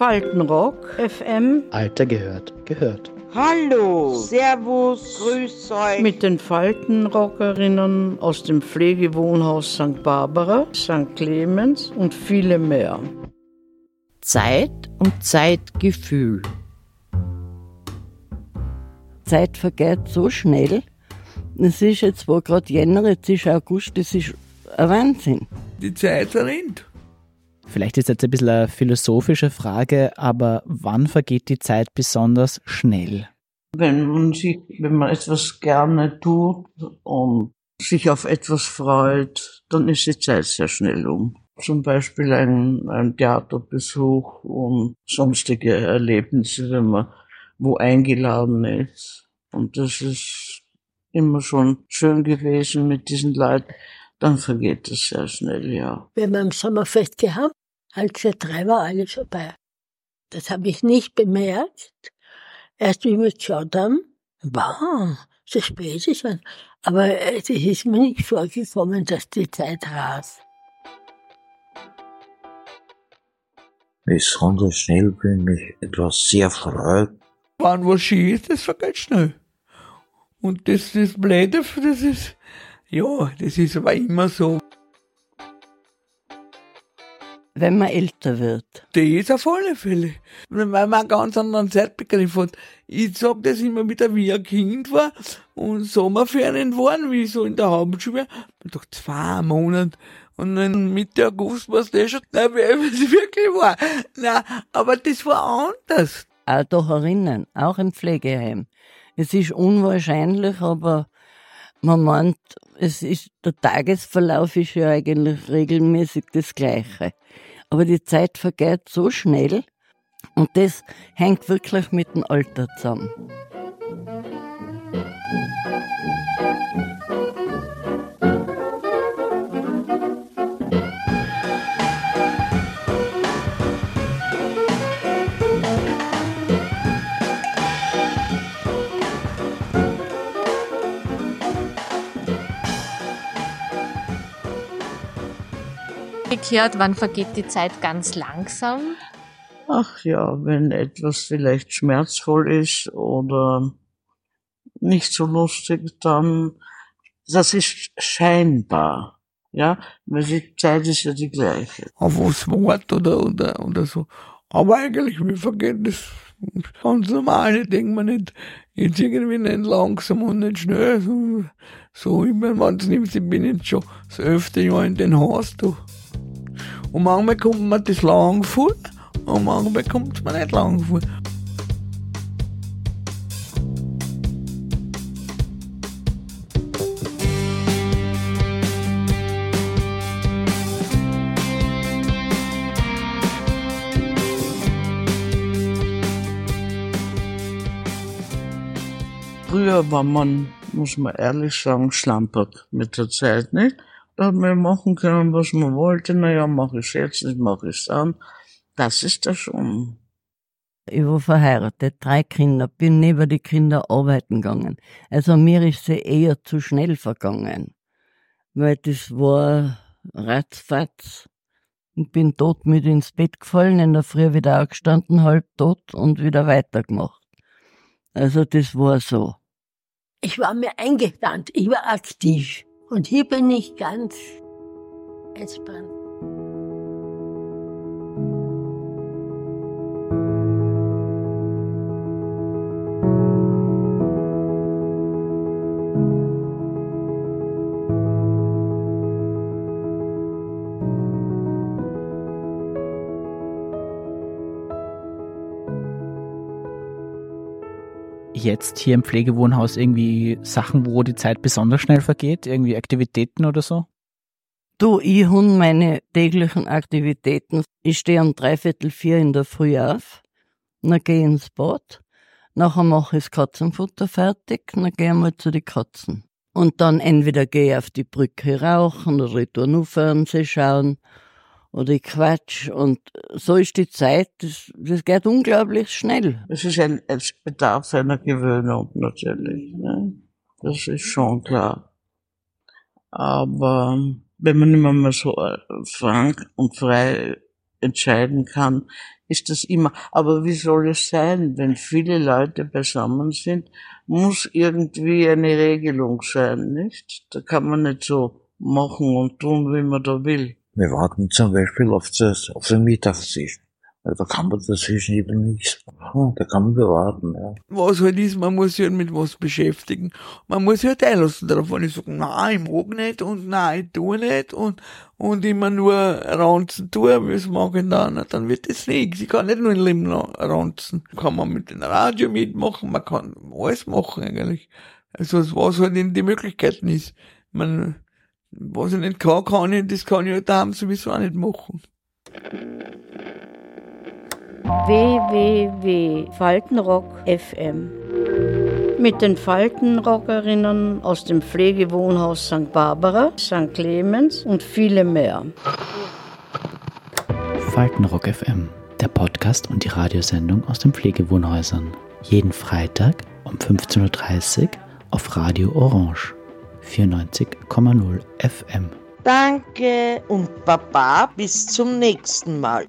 Faltenrock FM. Alter gehört, gehört. Hallo, Servus, Grüß euch. Mit den Faltenrockerinnen aus dem Pflegewohnhaus St. Barbara, St. Clemens und viele mehr. Zeit und Zeitgefühl. Zeit vergeht so schnell. Es ist jetzt, wo gerade Jänner, jetzt ist August, das ist ein Wahnsinn. Die Zeit verrinnt. Vielleicht ist jetzt ein bisschen eine philosophische Frage, aber wann vergeht die Zeit besonders schnell? Wenn man sich, wenn man etwas gerne tut und sich auf etwas freut, dann ist die Zeit sehr schnell um. Zum Beispiel ein, ein Theaterbesuch und sonstige Erlebnisse, wenn man wo eingeladen ist. Und das ist immer schon schön gewesen mit diesen Leuten. Dann vergeht es sehr schnell, ja. Wenn wir im Sommerfest gehabt, als wir drei war alles vorbei. Das habe ich nicht bemerkt. Erst wie wir geschaut haben, wow, so spät ist es. Aber es ist mir nicht vorgekommen, dass die Zeit rast. Besonders schnell, wenn mich etwas sehr freut. Wann was schön ist, das vergeht schnell. Und das, das Blöde, das ist, ja, das ist aber immer so. Wenn man älter wird. Das ist auf alle Fälle. Weil man einen ganz anderen Zeitbegriff hat. Ich sag das immer wieder, wie ich ein Kind war und Sommerferien waren, wie ich so in der Hauptschule. Doch zwei Monate. Und dann Mitte August war es das schon, nein, wie es wirklich war. Nein, aber das war anders. Auch da herinnen, auch im Pflegeheim. Es ist unwahrscheinlich, aber man meint, es ist, der Tagesverlauf ist ja eigentlich regelmäßig das Gleiche. Aber die Zeit vergeht so schnell und das hängt wirklich mit dem Alter zusammen. Umgekehrt, wann vergeht die Zeit ganz langsam? Ach ja, wenn etwas vielleicht schmerzvoll ist oder nicht so lustig, dann, das ist scheinbar. Ja, weil die Zeit ist ja die gleiche. Auf was Wort oder, oder, oder so. Aber eigentlich, wir vergessen das ganz normale, denkt man nicht, jetzt irgendwie nicht langsam und nicht schnell. So, so ich meine, wenn es nimmt, ich bin jetzt schon das elfte Jahr in den Haus, du. Und manchmal kommt mir das lang vor und manchmal kommt es mir nicht lang vor. Früher war man, muss man ehrlich sagen, schlampert mit der Zeit, nicht? Man machen können, was man wollte. Naja, mache ich jetzt nicht, mache ich dann. Das ist das schon. Ich war verheiratet, drei Kinder, bin neben die Kinder arbeiten gegangen. Also mir ist sie eher zu schnell vergangen. Weil das war ratzfatz. Ich bin tot mit ins Bett gefallen, in der Früh wieder aufgestanden, halb tot und wieder weitergemacht. Also das war so. Ich war mir eingeplant, ich war aktiv. Und hier bin ich ganz entspannt. Jetzt hier im Pflegewohnhaus irgendwie Sachen, wo die Zeit besonders schnell vergeht? Irgendwie Aktivitäten oder so? Du, ich hund meine täglichen Aktivitäten. Ich stehe um dreiviertel vier in der Früh auf, dann gehe ins Bad, nachher mache ich das Katzenfutter fertig, dann gehe ich mal zu den Katzen. Und dann entweder gehe ich auf die Brücke rauchen oder ich tue nur Fernsehen schauen oder ich quatsch und so ist die Zeit, das, das geht unglaublich schnell. Es ist ein, es bedarf einer Gewöhnung natürlich, ne? Das ist schon klar. Aber wenn man immer mal so äh, frank und frei entscheiden kann, ist das immer. Aber wie soll es sein, wenn viele Leute beisammen sind, muss irgendwie eine Regelung sein, nicht? Da kann man nicht so machen und tun, wie man da will. Wir warten zum Beispiel auf, das, auf den Mittagstisch. Ja, Da kann man dazwischen eben nichts machen. Da kann man bewarten, ja. was halt ist, man muss sich halt mit was beschäftigen. Man muss sich halt einlassen wenn ich sage, nein, ich mag nicht und nein, ich tue nicht und, und immer nur ranzen tue, es mag ich dann, dann wird das nichts. Ich kann nicht nur ein Leben ranzen. Kann man mit dem Radio mitmachen, man kann alles machen eigentlich. Also was halt in die Möglichkeiten ist. Man, was ich nicht kann, kann ich, das kann ich halt daheim sowieso auch nicht machen. www.faltenrock FM. Mit den Faltenrockerinnen aus dem Pflegewohnhaus St. Barbara, St. Clemens und viele mehr. Faltenrock FM, der Podcast und die Radiosendung aus den Pflegewohnhäusern. Jeden Freitag um 15.30 Uhr auf Radio Orange 94,0 FM. Danke und Baba bis zum nächsten Mal.